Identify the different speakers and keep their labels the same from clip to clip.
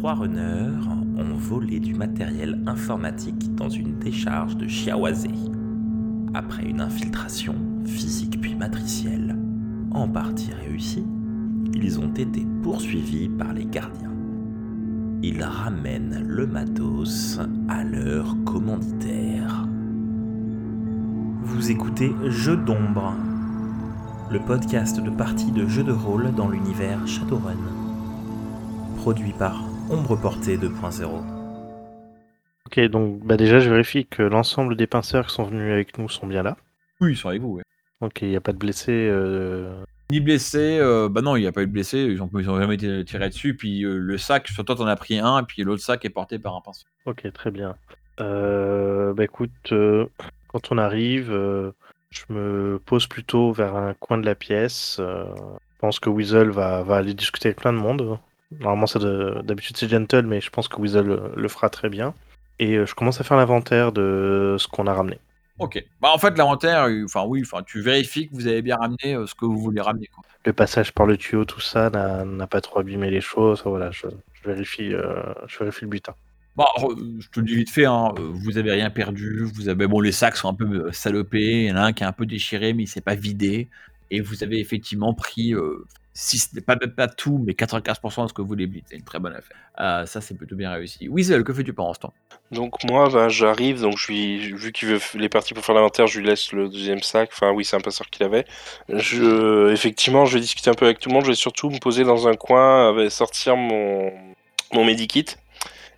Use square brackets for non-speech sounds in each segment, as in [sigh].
Speaker 1: trois runners ont volé du matériel informatique dans une décharge de Chiawazé. Après une infiltration physique puis matricielle, en partie réussie, ils ont été poursuivis par les gardiens. Ils ramènent le matos à leur commanditaire. Vous écoutez Jeux d'ombre, le podcast de partie de jeux de rôle dans l'univers Shadowrun. Produit par Ombre Portée 2.0.
Speaker 2: Ok, donc bah déjà, je vérifie que l'ensemble des pinceurs qui sont venus avec nous sont bien là.
Speaker 3: Oui, ils sont avec vous, ouais.
Speaker 2: Ok, il n'y a pas de blessés. euh,
Speaker 3: Ni blessé, euh, bah non, il n'y a pas eu de blessé, ils ont, ils ont jamais été tirés dessus, puis euh, le sac, sur toi t'en as pris un, et puis l'autre sac est porté par un pinceau.
Speaker 2: Ok, très bien. Euh, bah écoute, euh, quand on arrive, euh, je me pose plutôt vers un coin de la pièce. euh, je pense que Weasel va, va aller discuter avec plein de monde. Normalement, ça de- d'habitude c'est gentle, mais je pense que Weasel le, le fera très bien. Et euh, je commence à faire l'inventaire de ce qu'on a ramené.
Speaker 3: Ok. Bah en fait, l'inventaire, euh, enfin oui, enfin tu vérifies que vous avez bien ramené euh, ce que vous voulez ramener. Quoi.
Speaker 2: Le passage par le tuyau, tout ça, n'a pas trop abîmé les choses. Voilà, je, je vérifie, euh, je vérifie le butin.
Speaker 3: Bon, re- je te le dis vite fait, hein, euh, vous avez rien perdu, vous avez, bon, les sacs sont un peu euh, salopés, il y en a un qui est un peu déchiré, mais il s'est pas vidé, et vous avez effectivement pris, euh, si ce n'est pas, pas tout, mais 95% de ce que vous blitz, c'est une très bonne affaire. Euh, ça, c'est plutôt bien réussi. Weasel, que fais-tu pendant ce temps?
Speaker 4: Donc moi, bah, j'arrive, donc je lui, vu qu'il veut, f- il est parti pour faire l'inventaire, je lui laisse le deuxième sac. Enfin oui, c'est un passeur qu'il avait. Effectivement, je vais discuter un peu avec tout le monde. Je vais surtout me poser dans un coin, avec- sortir mon mon medikit,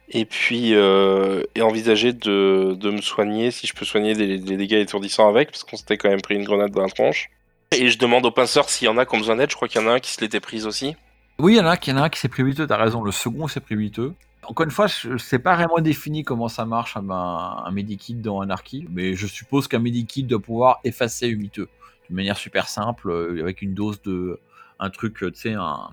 Speaker 4: et puis euh, et envisager de, de me soigner si je peux soigner des, des dégâts étourdissants avec, parce qu'on s'était quand même pris une grenade dans la tronche. Et je demande aux pinceurs s'il y en a qui ont besoin d'aide. Je crois qu'il y en a un qui se l'était prise aussi.
Speaker 3: Oui, il y en a un qui, s'est pris 8 t'as raison, le second s'est pris 8 Encore une fois, je sais pas vraiment défini comment ça marche un, un, un medikit dans Anarchy, mais je suppose qu'un medikit doit pouvoir effacer 8 de manière super simple, euh, avec une dose de. un truc, euh, tu sais, un,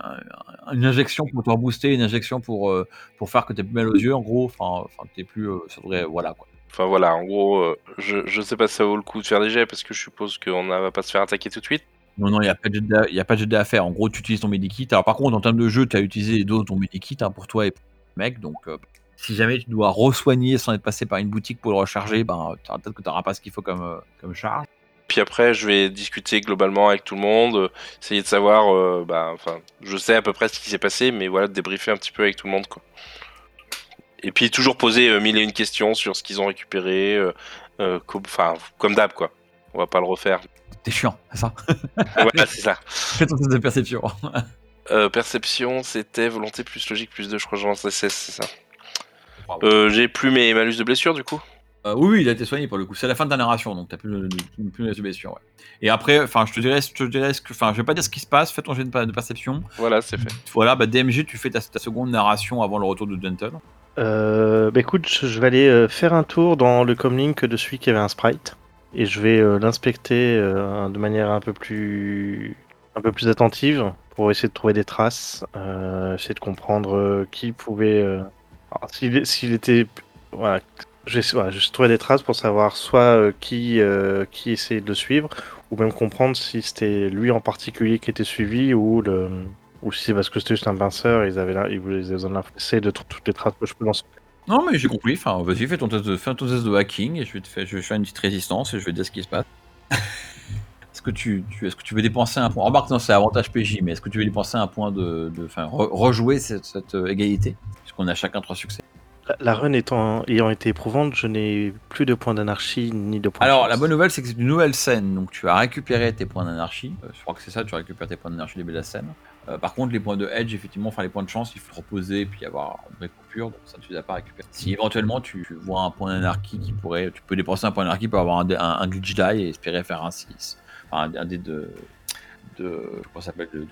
Speaker 3: un- une injection pour te rebooster, une injection pour, euh, pour faire que t'aies plus mal aux yeux, en gros, enfin, enfin t'es plus. euh, devrait. Voilà quoi.
Speaker 4: Enfin voilà, en gros, euh, je, je sais pas si ça vaut le coup de faire des jets parce que je suppose qu'on ne va pas se faire attaquer tout de suite.
Speaker 3: Non, non, il n'y a pas de jet d'a- y a pas de jet d'a à faire. En gros, tu utilises ton medikit. Alors, par contre, en termes de jeu, tu as utilisé les doses de ton medikit hein, pour toi et pour le mec. Donc, euh, si jamais tu dois re-soigner sans être passé par une boutique pour le recharger, ben, t'auras- peut-être que tu n'auras pas ce qu'il faut comme, euh, comme charge.
Speaker 4: Puis après, je vais discuter globalement avec tout le monde, essayer de savoir, bah, enfin, je sais à peu près ce qui s'est passé, mais voilà, de débriefer un petit peu avec tout le monde, quoi. Et puis toujours poser euh, mille et une questions sur ce qu'ils ont récupéré, euh, euh, co- enfin, comme d'hab, quoi. On va pas le refaire.
Speaker 3: T'es chiant, c'est ça? [laughs]
Speaker 4: Voilà, c'est ça.
Speaker 3: Fais ton test de perception. [laughs]
Speaker 4: Euh, perception, c'était volonté plus logique plus 2, je crois que j'en sais 16, c'est ça. Euh, J'ai plus mes malus de blessure, du coup?
Speaker 3: Euh, oui, oui, il a été soigné pour le coup. C'est la fin de ta narration, donc t'as plus, le- plus, plus de blessure. Ouais. Et après, enfin, je te dirais, je te dirais ce que, enfin, je vais pas dire ce qui se passe. Fais ton jet de, de perception.
Speaker 4: Voilà, c'est fait.
Speaker 3: Voilà, bah, DMG, tu fais ta, ta seconde narration avant le retour de Gentle.
Speaker 2: Euh, bah écoute, je vais aller euh, faire un tour dans le comlink de celui qui avait un sprite et je vais euh, l'inspecter de manière un peu plus un peu plus attentive pour essayer de trouver des traces, essayer de comprendre qui pouvait s'il était voilà, je vais voilà, trouver des traces pour savoir soit qui qui essayait de le suivre ou même comprendre si c'était lui en particulier qui était suivi ou le ou si c'est parce que c'était juste un pinceur, ils avaient là, ils voulaient ils avaient de toutes les traces que je peux son
Speaker 3: Non, mais j'ai compris. Enfin, vas-y, fais ton test de, fais ton test de hacking et je vais te faire, je vais faire une petite résistance et je vais te dire ce qui se passe. [laughs] est-ce que tu, tu- est-ce que tu veux dépenser un point? Remarque, non, c'est avantage PJ, mais est-ce que tu veux dépenser un point de, enfin, re- rejouer cette, cette, euh, égalité? Puisqu'on a chacun trois succès.
Speaker 2: La, la run étant, ayant été éprouvante, je n'ai plus de points d'anarchie ni de points
Speaker 3: Alors, la bonne nouvelle, c'est que c'est une nouvelle scène, donc tu as récupéré tes points d'anarchie. Euh, je crois que c'est ça, tu récupères tes points d'anarchie début de la scène. Euh, par contre, les points de edge, effectivement, enfin les points de chance, il faut reposer et puis avoir une vraie coupure, donc ça tu les as pas récupérés. Si éventuellement tu, vois un point d'anarchie qui pourrait, tu peux dépenser un point d'anarchie pour avoir un, un, un glitch die et espérer faire un 6, enfin un, dé de, de, comment ça s'appelle, de,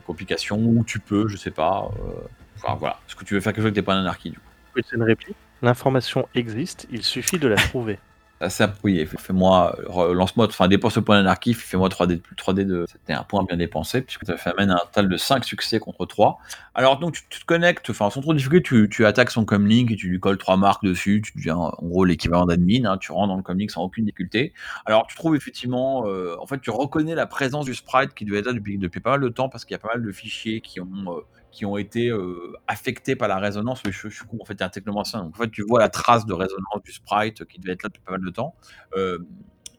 Speaker 3: ou tu peux, je sais pas, euh, enfin voilà, est-ce que tu veux faire quelque chose avec tes points d'anarchie du coup?
Speaker 2: C'est une réplique. L'information existe, il suffit de la trouver.
Speaker 3: Ah, Ça, oui, fais- fais-moi, lance-moi, enfin, dépense le point d'anarchie, fais-moi 3D de plus, 3D de. C'était un point bien dépensé, puisque ça fait amène un total de 5 succès contre 3. Alors, donc, tu, te connectes, enfin, sans trop de difficulté, tu, tu attaques son comlink et tu lui colles 3 marques dessus, tu deviens, en gros, l'équivalent d'admin, hein, tu rentres dans le comlink sans aucune difficulté. Alors, tu trouves effectivement, euh, en fait, tu reconnais la présence du sprite qui devait être là depuis, depuis pas mal de temps, parce qu'il y a pas mal de fichiers qui ont. euh, qui ont été euh, affectés par la résonance. Je, je, suis con, en fait, un technomancien. Donc, en fait, tu vois la trace de résonance du sprite qui devait être là depuis pas mal de temps. Euh,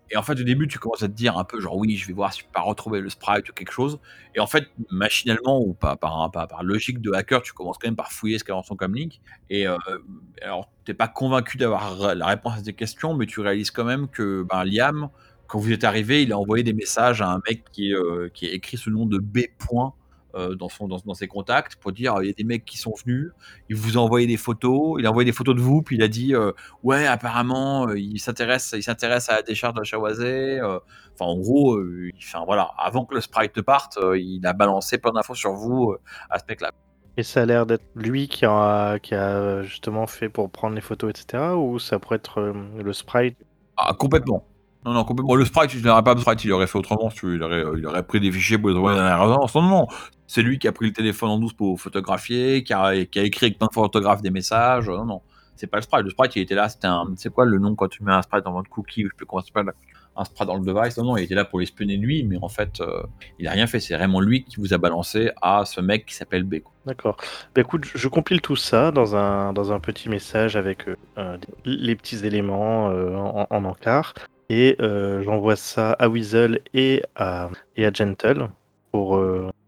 Speaker 3: et en fait, au début, tu commences à te dire un peu genre oui, je vais voir si je peux pas retrouver le sprite ou quelque chose. Et en fait, machinalement ou pas par, par, par logique de hacker, tu commences quand même par fouiller ce qu'il y a dans son. Et euh, alors, t'es pas convaincu d'avoir la réponse à tes questions, mais tu réalises quand même que ben, Liam, quand vous êtes arrivé, il a envoyé des messages à un mec qui, euh, qui a écrit ce nom de B. Euh, dans, son, dans, dans, ses contacts pour dire il y a des mecs qui sont venus, il vous a envoyé des photos, il a envoyé des photos de vous, puis il a dit euh, ouais apparemment euh, il s'intéresse il s'intéresse à la décharge de Chawazé. Enfin en gros, enfin voilà, avant que le sprite parte, il a balancé plein d'infos sur vous à ce mec-là.
Speaker 2: Et ça a l'air d'être lui qui a, qui a justement fait pour prendre les photos, etc. Ou ça pourrait être le sprite
Speaker 3: ah, Complètement. Non, non, complètement. Le sprite, il n'aurait pas de sprite, il aurait fait autrement, tu il, aurait, il aurait pris des fichiers pour les envoyer dans la résonance. Non, non, c'est lui qui a pris le téléphone en douce pour photographier, qui a, écrit avec plein de photographes des messages. Non, non, c'est pas le sprite. Le sprite, il était là, c'était un. C'est quoi le nom quand tu mets un sprite dans votre cookie Je peux comment ça un sprite dans le device? Non, non, il était là pour espionner lui, mais en fait, euh, il a rien fait. C'est vraiment lui qui vous a balancé à ce mec qui s'appelle B.
Speaker 2: D'accord. Bah, écoute, je compile tout ça dans un, dans un petit message avec euh, les petits éléments euh, en, en encart. Et j'envoie ça à Weasel et à, et à Gentle pour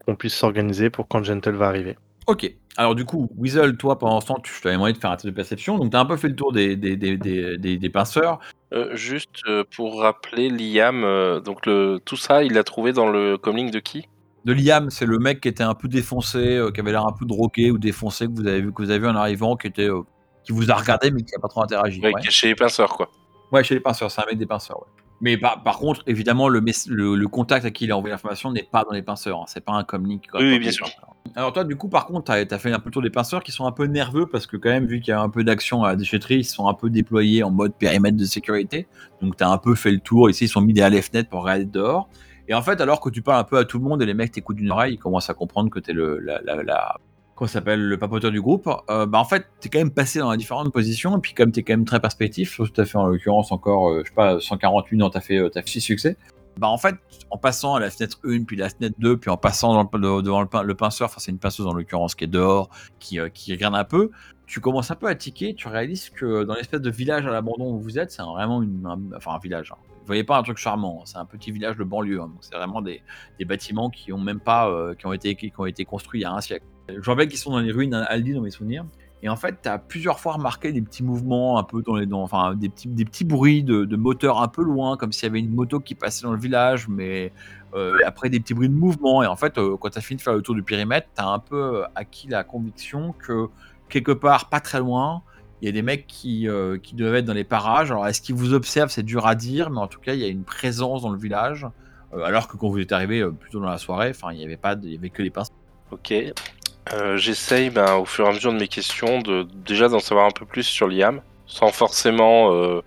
Speaker 2: qu'on puisse s'organiser pour quand Gentle va arriver.
Speaker 3: Ok. Alors du coup, Weasel, toi, pendant ce temps, tu t'avais demandé de faire un test de perception. Donc tu as un peu fait le tour des, des, des, des, des, des pinceurs.
Speaker 4: Euh, juste euh, pour rappeler, Liam, euh, donc le, tout ça, il l'a trouvé dans le comlink de qui?
Speaker 3: De Liam, c'est le mec qui était un peu défoncé, euh, qui avait l'air un peu drogué ou défoncé, que vous avez vu, que vous avez vu en arrivant, qui, était, euh, qui vous a regardé mais qui n'a pas trop interagi.
Speaker 4: ouais,
Speaker 3: ouais.
Speaker 4: Chez les pinceurs, quoi.
Speaker 3: Ouais, chez les pinceurs, c'est un mec des pinceurs. Ouais. Mais par, par, contre, évidemment, le, le, le, contact à qui il a envoyé l'information n'est pas dans les pinceurs. Hein. C'est pas un comlink.
Speaker 4: Oui, oui, bien sûr.
Speaker 3: Alors toi, du coup, par contre, tu as, fait un peu le tour des pinceurs qui sont un peu nerveux parce que quand même, vu qu'il y a un peu d'action à la déchetterie, ils sont un peu déployés en mode périmètre de sécurité. Donc tu as un peu fait le tour. Ici, ils sont mis des half net pour regarder dehors. Et en fait, alors que tu parles un peu à tout le monde et les mecs t'écoutent d'une oreille, ils commencent à comprendre que tu es le, la, la, la quoi s'appelle le papoteur du groupe, euh, bah en fait, t'es quand même passé dans différentes positions, et puis comme t'es quand même très perspectif, tout à fait en l'occurrence encore, euh, je sais pas, 148 non, t'as fait, euh, as fait 6 succès. Bah en fait, en passant à la fenêtre 1, puis la fenêtre 2, puis en passant dans devant le, pinceur, enfin c'est une pinceuse en l'occurrence qui est dehors, qui, euh, qui regarde un peu, tu commences un peu à tiquer, tu réalises que dans l'espèce de village à l'abandon où vous êtes, c'est vraiment une, un, enfin un village. Hein. Vous voyez pas un truc charmant, c'est un petit village de banlieue. Hein. c'est vraiment des, des, bâtiments qui ont même pas, euh, qui ont été, qui ont été construits il y a un siècle. Je rappelle qu'ils sont dans les ruines Aldi dans mes souvenirs. Et en fait, tu as plusieurs fois remarqué des petits mouvements un peu dans les dans, enfin des petits, des petits bruits de, de moteur un peu loin, comme s'il y avait une moto qui passait dans le village, mais euh, après des petits bruits de mouvement. Et en fait, euh, quand tu as fini de faire le tour du périmètre, tu as un peu acquis la conviction que quelque part, pas très loin, il y a des mecs qui, euh, qui doivent être dans les parages. Alors, est-ce qu'ils vous observent? C'est dur à dire, mais en tout cas, il y a une présence dans le village. Euh, alors que quand vous êtes arrivé euh, plutôt dans la soirée, enfin, il n'y avait pas, de, il y avait que les pinces.
Speaker 4: Ok. Euh, J'essaye, ben, au fur et à mesure de mes questions, de déjà d'en savoir un peu plus sur Liam, sans forcément euh,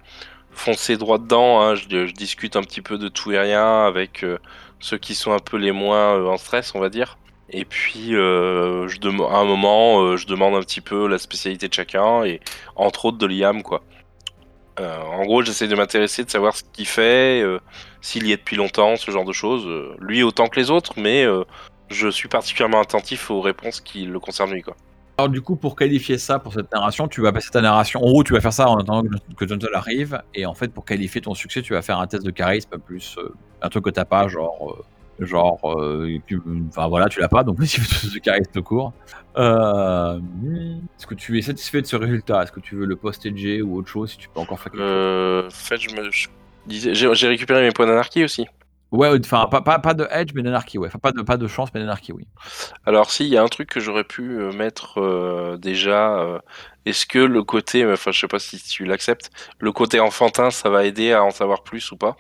Speaker 4: foncer droit dedans. Hein. Je, discute un petit peu de tout et rien avec euh, ceux qui sont un peu les moins en stress, on va dire. Et puis, à un moment, je demande un petit peu la spécialité de chacun, et entre autres de Liam, quoi. En gros, j'essaie de m'intéresser, de savoir ce qu'il fait, s'il y est depuis longtemps, ce genre de choses. Lui autant que les autres, mais je suis particulièrement attentif aux réponses qui le concernent lui, quoi.
Speaker 3: Alors du coup, pour qualifier ça, pour cette narration, tu vas passer ta narration. En gros, tu vas faire ça en attendant que John arrive, et en fait, pour qualifier ton succès, tu vas faire un test de charisme plus euh, un truc que t'as pas, genre genre euh, enfin voilà tu l'as pas. Donc [laughs] si tu veux charisme court. Euh, est-ce que tu es satisfait de ce résultat? Est-ce que tu veux le post G ou autre chose si tu peux encore faire quelque
Speaker 4: euh, chose fait je me je disais j'ai récupéré mes points d'anarchie aussi
Speaker 3: ouais enfin pas, pas, pas de edge mais d'anarchie ouais. Enfin pas de pas de chance mais d'anarchie oui.
Speaker 4: Alors si il y a un truc que j'aurais pu mettre euh, déjà euh, est-ce que le côté enfin je sais pas si tu l'acceptes le côté enfantin ça va aider à en savoir plus ou pas?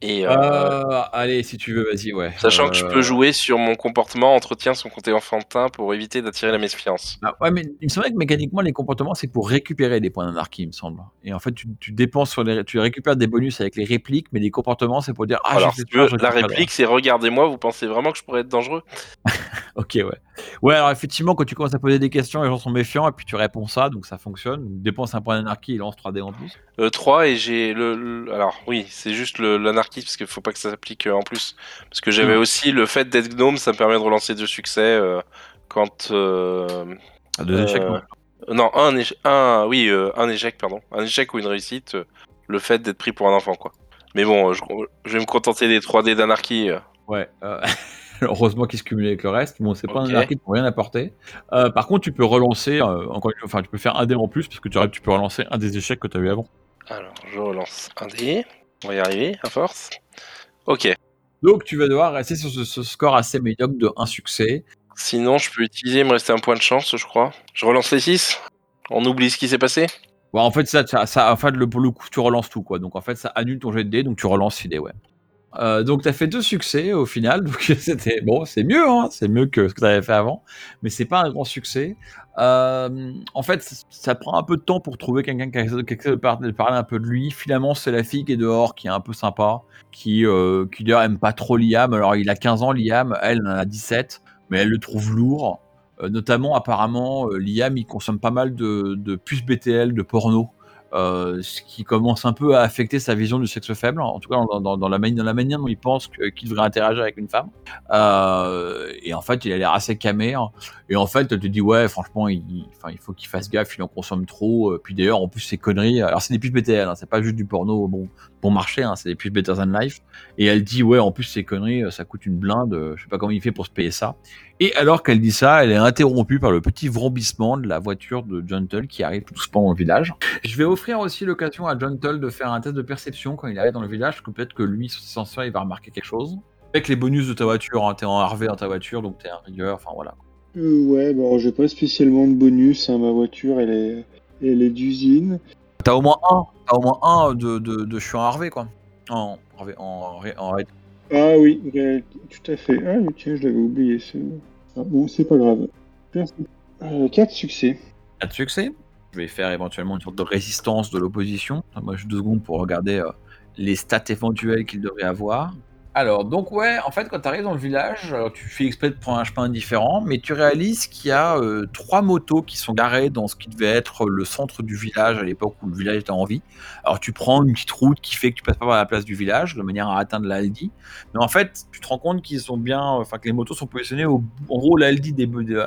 Speaker 3: Et euh, euh, allez, si tu veux, vas-y, ouais.
Speaker 4: Sachant
Speaker 3: euh...
Speaker 4: que je peux jouer sur mon comportement, entretien son côté enfantin pour éviter d'attirer la méfiance.
Speaker 3: Ah, ouais, mais il me semble que mécaniquement, les comportements, c'est pour récupérer des points d'anarchie, il me semble. Et en fait, tu, tu, dépenses sur les, tu récupères des bonus avec les répliques, mais les comportements, c'est pour dire
Speaker 4: ah, alors, si tu veux, la réplique, c'est regardez-moi, vous pensez vraiment que je pourrais être dangereux? [laughs]
Speaker 3: Ok, ouais. Ouais, alors effectivement, quand tu commences à poser des questions, les gens sont méfiants, et puis tu réponds ça, donc ça fonctionne. Dépense un point d'anarchie, il lance 3D en plus.
Speaker 4: Euh, 3 et j'ai le, le, Alors, oui, c'est juste l'anarchie, parce qu'il faut pas que ça s'applique euh, en plus. Parce que j'avais mmh. aussi le fait d'être gnome, ça me permet de relancer deux succès euh, quand. euh,
Speaker 3: À deux échecs, non.
Speaker 4: non, un, éche- un, oui, euh, un échec, pardon. Un échec ou une réussite, le fait d'être pris pour un enfant, quoi. Mais bon, je, je vais me contenter des 3D d'anarchie.
Speaker 3: Ouais. euh, [laughs] Heureusement qu'il se cumule avec le reste. Bon, c'est pas un arcade pour rien apporter. Euh, par contre, tu peux relancer, euh, encore une fois, enfin, tu peux faire un dé en plus parce que tu, aurais- tu peux relancer un des échecs que tu as eu avant.
Speaker 4: Alors, je relance un dé. On va y arriver, à force. Ok.
Speaker 3: Donc, tu vas devoir rester sur ce, ce score assez médiocre de un succès.
Speaker 4: Sinon, je peux utiliser, il me restait un point de chance, je crois. Je relance les 6 On oublie ce qui s'est passé
Speaker 3: Bon, en fait, ça, ça, ça- en fait, le, pour le coup, tu relances tout, quoi. Donc, en fait, ça annule ton jet de dés, donc tu relances 6 dés, ouais. Euh, donc, tu as fait deux succès au final. [laughs] Donc, c'était bon, c'est mieux, hein, c'est mieux que ce que tu avais fait avant, mais c'est pas un grand succès. Euh, en fait, ça, prend un peu de temps pour trouver quelqu'un qui a- qui essaie de par- de parler un peu de lui. Finalement, c'est la fille qui est dehors, qui est un peu sympa, qui, euh, qui d'ailleurs aime pas trop Liam. Alors, il a 15 ans, Liam, elle en a 17, mais elle le trouve lourd. Euh, notamment, apparemment, Liam, il consomme pas mal de, de puces BTL, de porno, euh, ce qui commence un peu à affecter sa vision du sexe faible, en tout cas dans, la, manière dont il pense qu'il devrait interagir avec une femme. Euh, et en fait, il a l'air assez camé. hein. Et en fait, elle te dit, ouais, franchement, il, faut qu'il fasse gaffe, il en consomme trop. Euh, Puis d'ailleurs, en plus, ces conneries, alors c'est des puces BTL, hein, c'est pas juste du porno bon, bon marché, hein, c'est des puces Better Than Life. Et elle dit, ouais, en plus, ces conneries, ça coûte une blinde, je sais pas comment il fait pour se payer ça. Et alors qu'elle dit ça, elle est interrompue par le petit vrombissement de la voiture de John Tull qui arrive tout doucement dans le village. Je vais offrir aussi l'occasion à John Tull de faire un test de perception quand il arrive dans le village, parce que peut-être que lui, sur ses senseurs, il va remarquer quelque chose. Avec les bonus de ta voiture, hein, t'es en Harvey dans ta voiture, donc t'es un rigueur, enfin voilà.
Speaker 5: Euh, ouais, alors, j'ai pas spécialement de bonus. hein, ma voiture, elle est, elle est d'usine.
Speaker 3: T'as au moins un, t'as au moins un de, de, de je suis en Harvey, quoi. En, en, en, en-
Speaker 5: Ah oui, tout à fait. Ah mais tiens, je l'avais oublié. Ah, bon, c'est pas grave. Euh, 4 succès.
Speaker 3: pas de succès. Je vais faire éventuellement une sorte de résistance de l'opposition. Moi, j'ai deux secondes pour regarder euh, les stats éventuelles qu'il devrait avoir. Alors, donc ouais, en fait, quand tu arrives dans le village, tu fais exprès de prendre un chemin différent, mais tu réalises qu'il y a euh, trois motos qui sont garées dans ce qui devait être le centre du village à l'époque où le village était en vie. Alors, tu prends une petite route qui fait que tu passes pas par la place du village, de manière à atteindre l'Aldi. Mais en fait, tu te rends compte qu'ils sont bien, enfin que les motos sont positionnées au, en gros, l'Aldi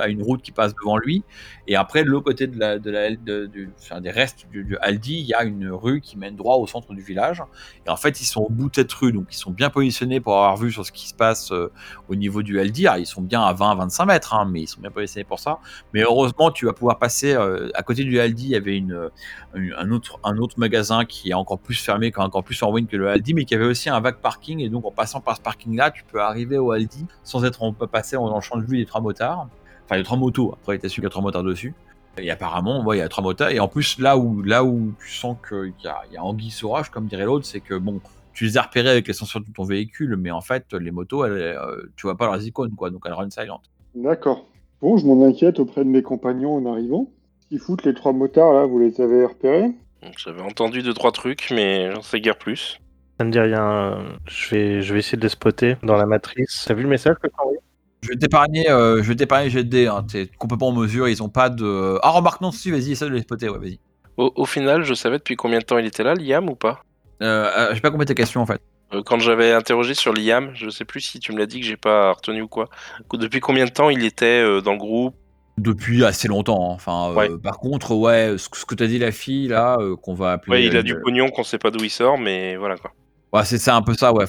Speaker 3: a une route qui passe devant lui, et après, de l'autre côté de la, de la, de- des restes du, du Aldi, il y a une rue qui mène droit au centre du village. Et en fait, ils sont au bout de cette rue, donc ils sont bien positionnés pour avoir vu sur ce qui se passe euh, au niveau du Aldi. Alors, ils sont bien à 20-25 mètres, hein, mais ils sont bien positionnés pour ça. Mais heureusement, tu vas pouvoir passer euh, à côté du Aldi. Il y avait une, une- un, autre, un autre magasin qui est encore plus fermé, qui est encore plus en ruine que le Aldi, mais qui avait aussi un vague parking. Et donc, en passant par ce parking-là, tu peux arriver au Aldi sans être en, dans le champ de vue des trois motards. Enfin, les trois motos. Après, il était sûr qu'il y a trois motards dessus. Et apparemment, il y a trois motards. Et en plus, là où, là où tu sens qu'il y y a anguille roche, comme dirait l'autre, c'est que bon, tu les as repérés avec les de ton véhicule, mais en fait, les motos, elles, euh, tu vois pas leurs icônes, quoi. Donc, elles run silent.
Speaker 5: D'accord. Bon, je m'en inquiète auprès de mes compagnons en arrivant. Ils foutent les trois motards là, vous les avez repérés?
Speaker 4: J'avais entendu deux trois trucs, mais j'en sais guère plus.
Speaker 2: Ça me dit rien. Je vais, je vais essayer de les spotter dans la matrice. T'as vu le message que t'as envoyé?
Speaker 3: Je vais t'épargner, euh, je vais t'épargner GD, hein. T'es complètement en mesure, ils ont pas de. Ah, remarque, non, si, vas-y, essaie de les spotter, ouais, vas-y.
Speaker 4: Au, au final, je savais depuis combien de temps il était là, Liam, ou pas?
Speaker 3: Euh, euh, j'ai pas compris ta question en fait.
Speaker 4: Euh, Quand j'avais interrogé sur Liam, je sais plus si tu me l'as dit que j'ai pas retenu ou quoi. Depuis combien de temps il était euh, dans le groupe?
Speaker 3: Depuis assez longtemps. hein. Enfin, euh, par contre, ouais, ce, que- ce que t'as dit la fille là, euh, qu'on va appeler.
Speaker 4: Ouais, il a
Speaker 3: euh,
Speaker 4: du pognon qu'on sait pas d'où il sort, mais voilà quoi.
Speaker 3: C'est un peu ça, ouais.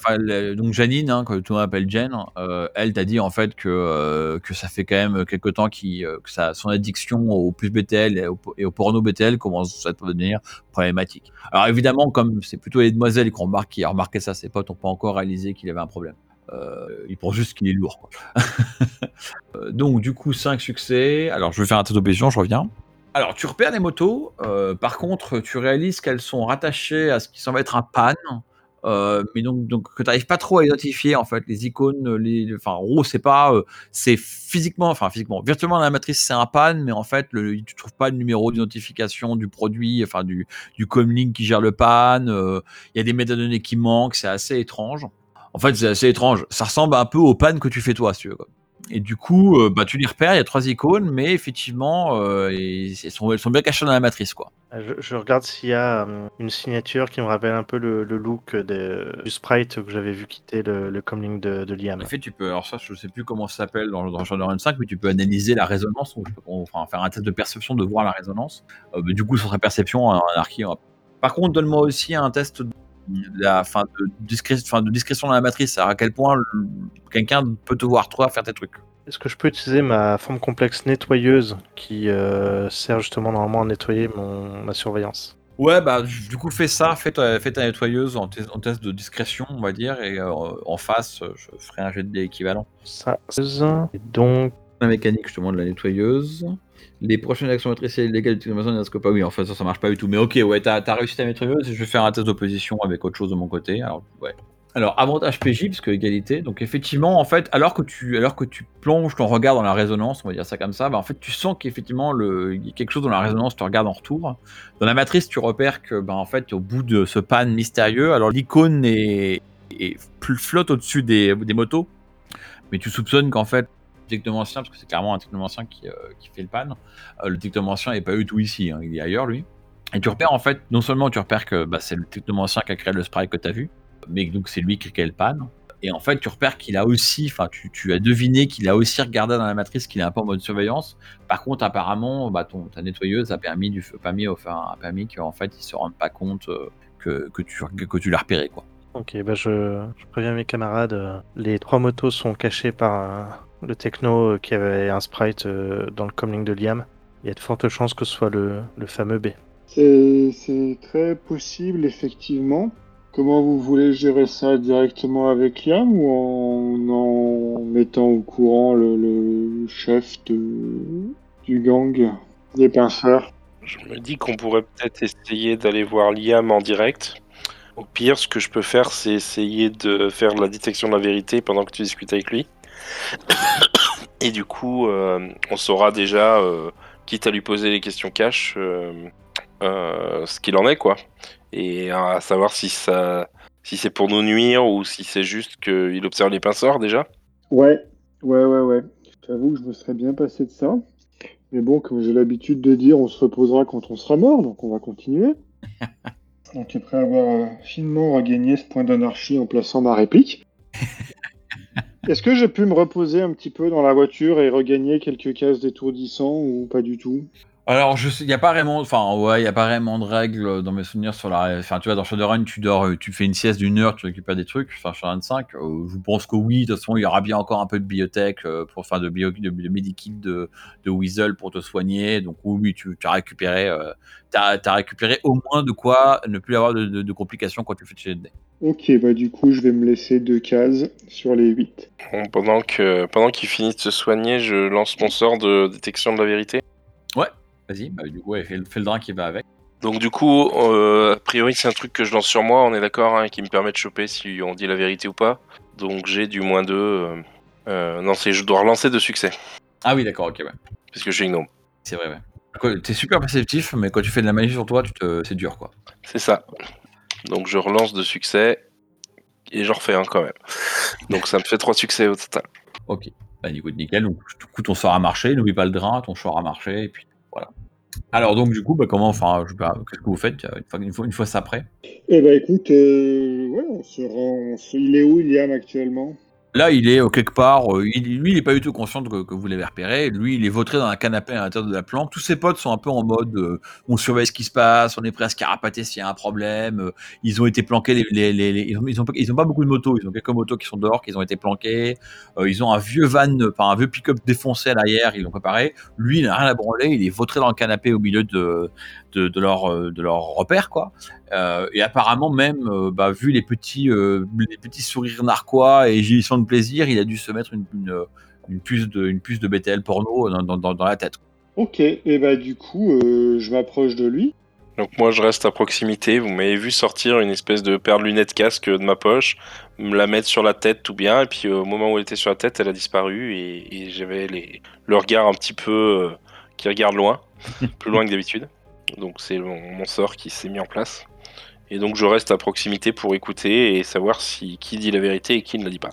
Speaker 3: Donc Janine, hein, que tout le monde appelle Jen, euh, elle t'a dit en fait que, euh, que ça fait quand même quelques temps euh, que son addiction au plus BTL et au, porno BTL commence à devenir problématique. Alors évidemment, comme c'est plutôt les demoiselles qui ont remarqué, ça, ses potes n'ont pas encore réalisé qu'il avait un problème. Euh, ils pensent juste qu'il est lourd. [laughs] Donc du coup, 5 succès. Alors je vais faire un test d'opposition, je reviens. Alors tu repères les motos, par contre tu réalises qu'elles sont rattachées à ce qui semble être un pan. Euh, mais donc, donc que tu n'arrives pas trop à identifier en fait les icônes, les, les- enfin en gros c'est pas, euh, c'est physiquement, enfin physiquement, virtuellement dans la matrice c'est un pan, mais en fait le, tu trouves pas le numéro d'identification du produit, enfin du du comlink qui gère le pan, euh, il y a des métadonnées qui manquent, c'est assez étrange. En fait c'est assez étrange, ça ressemble un peu au pan que tu fais toi si tu veux. quoi. Et du coup, euh, bah, tu les repères, il y a trois icônes, mais effectivement, euh, ils- elles, sont, elles sont bien cachées dans la matrice. quoi.
Speaker 2: Je, je regarde s'il y a euh, une signature qui me rappelle un peu le, le look des- du sprite que j'avais vu quitter le, le comlink de, de Liam.
Speaker 3: En fait, tu peux, alors ça, je sais plus comment ça s'appelle dans, dans Shadowrun 5, mais tu peux analyser la résonance, enfin, faire un test de perception de voir la résonance. Euh, mais du coup, ça serait perception en anarchie. hein. Par contre, donne-moi aussi un test de, la, fin, de, discré- enfin, de discrétion dans la matrice, à quel point quelqu'un peut te voir, toi, faire tes trucs.
Speaker 2: Est-ce que je peux utiliser ma forme complexe nettoyeuse qui euh, sert justement normalement à nettoyer mon, ma surveillance?
Speaker 3: Ouais, bah, du coup, fais ça, fais ta, fais ta nettoyeuse en, tes- en test de discrétion, on va dire, et euh, en face, je ferai un jet de dés équivalent.
Speaker 2: Ça. Et donc,
Speaker 3: La mécanique, je te demande la nettoyeuse. Les prochaines actions matricielles illégales d'utilisation d'un scope, oui, en fait, ça, ça marche pas du tout. Mais ok, ouais, t'as as réussi ta et je vais faire un test d'opposition avec autre chose de mon côté. Alors, ouais. Alors, avantage PJ, puisque égalité. Donc, effectivement, en fait, alors que tu, alors que tu plonges ton regard dans la résonance, on va dire ça comme ça, bah, en fait, tu sens qu'effectivement, le- quelque chose dans la résonance, tu regardes en retour. Dans la matrice, tu repères que, bah, en fait, au bout de ce pan mystérieux, alors l'icône est, est- flotte au-dessus des, des motos, mais tu soupçonnes qu'en fait, le technomancien, parce que c'est clairement un technomancien qui, euh, qui fait le pan, euh, le technomancien n'est pas du tout ici, hein, il est ailleurs lui. Et tu repères en fait, non seulement tu repères que bah, c'est le technomancien qui a créé le sprite que tu as vu, mais donc c'est lui qui a le pan. Et en fait, tu repères qu'il a aussi, enfin, tu, as deviné qu'il a aussi regardé dans la matrice qu'il est un peu en mode surveillance. Par contre, apparemment, bah, ton, ta nettoyeuse a permis, du, permis, enfin, a permis qu'en fait, il se rende pas compte euh, que, que, tu, que tu l'as repéré, quoi.
Speaker 2: ok, bah je, je préviens mes camarades. les trois motos sont cachées par le techno euh, qui avait un sprite euh, dans le comlink de Liam. Il y a de fortes chances que ce soit le, le fameux B.
Speaker 5: C'est c'est très possible, effectivement. Comment vous voulez gérer ça directement avec Liam ou en, en mettant au courant le, le chef de, du gang des pinceurs?
Speaker 4: Je me dis qu'on pourrait peut-être essayer d'aller voir Liam en direct. Au pire, ce que je peux faire, c'est essayer de faire la détection de la vérité pendant que tu discutes avec lui. Et du coup, euh, on saura déjà, euh, quitte à lui poser les questions cash, euh, euh, ce qu'il en est, quoi. Et à savoir si ça, si c'est pour nous nuire ou si c'est juste qu'il observe les pinceurs déjà.
Speaker 5: Ouais, ouais, ouais, ouais. J'avoue que je me serais bien passé de ça. Mais bon, comme j'ai l'habitude de dire, on se reposera quand on sera mort, donc on va continuer. [laughs] donc après avoir finement regagné ce point d'anarchie en plaçant ma réplique, [laughs] est-ce que j'ai pu me reposer un petit peu dans la voiture et regagner quelques cases d'étourdissant ou pas du tout?
Speaker 3: Alors, il y a pas vraiment, enfin, ouais, y a pas vraiment de règles dans mes souvenirs sur la, enfin, tu vois, dans Shadowrun, tu dors, euh, tu fais une sieste d'une heure, tu récupères des trucs. Enfin, Shadowrun 5, euh, je pense que oui, de toute façon, il y aura bien encore un peu de biotech, euh, enfin, de bio, de, de de, de Weasel pour te soigner. Donc, oui, tu, tu as récupéré, euh, récupéré au moins de quoi ne plus avoir de, de, de complications quand tu fais dés.
Speaker 5: Ok, bah du coup, je vais me laisser deux cases sur les huit.
Speaker 4: Bon, pendant que pendant qu'il finit de se soigner, je lance mon sort de détection de la vérité.
Speaker 3: Vas-y, bah, du coup, ouais, fais, le- fais le drain qui va avec.
Speaker 4: Donc du coup, euh, a priori c'est un truc que je lance sur moi, on est d'accord, hein, qui me permet de choper si on dit la vérité ou pas. Donc j'ai du moins 2. non, c'est je dois relancer de succès,
Speaker 3: Ah oui, d'accord, ok, ouais.
Speaker 4: parce que j'ai une gnome.
Speaker 3: C'est vrai, ouais. T'es super perceptif, mais quand tu fais de la magie sur toi, tu te... c'est dur, quoi.
Speaker 4: C'est ça. Donc je relance de succès, et j'en refais un quand même. Donc ça me fait 3 succès au total.
Speaker 3: Ok. Bah, du coup, nickel. Donc, du coup, ton sort a marché. N'oublie pas le drain, ton sort a marché. Et puis, voilà. Alors, donc, du coup, bah, comment, enfin, je sais pas, qu'est-ce que vous faites une fois, une fois, une fois ça prêt?
Speaker 5: Eh bah écoute, euh, ouais, on se rend... on se- Il est où, Liam, actuellement?
Speaker 3: Là, il est euh, quelque part. euh, lui, il est pas du tout conscient que, vous l'avez repéré. Lui, il est vautré dans un canapé à l'intérieur de la planque. Tous ses potes sont un peu en mode euh, on surveille ce qui se passe, on est prêt à se carapater s'il y a un problème. ils ont été planqués. Ils, ont, ils, ont, pas- beaucoup de motos. Ils ont quelques motos qui sont dehors, qui ont été planquées. Euh, ils ont un vieux van, un vieux pick-up défoncé à l'arrière. Ils l'ont préparé. Lui, il n'a rien à branler. Il est vautré dans le canapé au milieu de, de, de leur, euh, de leur repère, quoi. Euh, et apparemment même, euh, bah, vu les petits, euh, les petits sourires narquois et gémissants de plaisir, il a dû se mettre une, une, une puce de, une puce de BTL porno dans, dans, dans, dans la tête.
Speaker 5: Ok, et bah du coup, euh, je m'approche de lui.
Speaker 4: Donc moi je reste à proximité, vous m'avez vu sortir une espèce de paire de lunettes casque de ma poche, me la mettre sur la tête tout bien, et puis au moment où elle était sur la tête, elle a disparu, et, et j'avais le regard un petit peu euh, qui regarde loin, [laughs] plus loin que d'habitude. Donc c'est mon, sort qui s'est mis en place. Et donc je reste à proximité pour écouter et savoir si qui dit la vérité et qui ne la dit pas.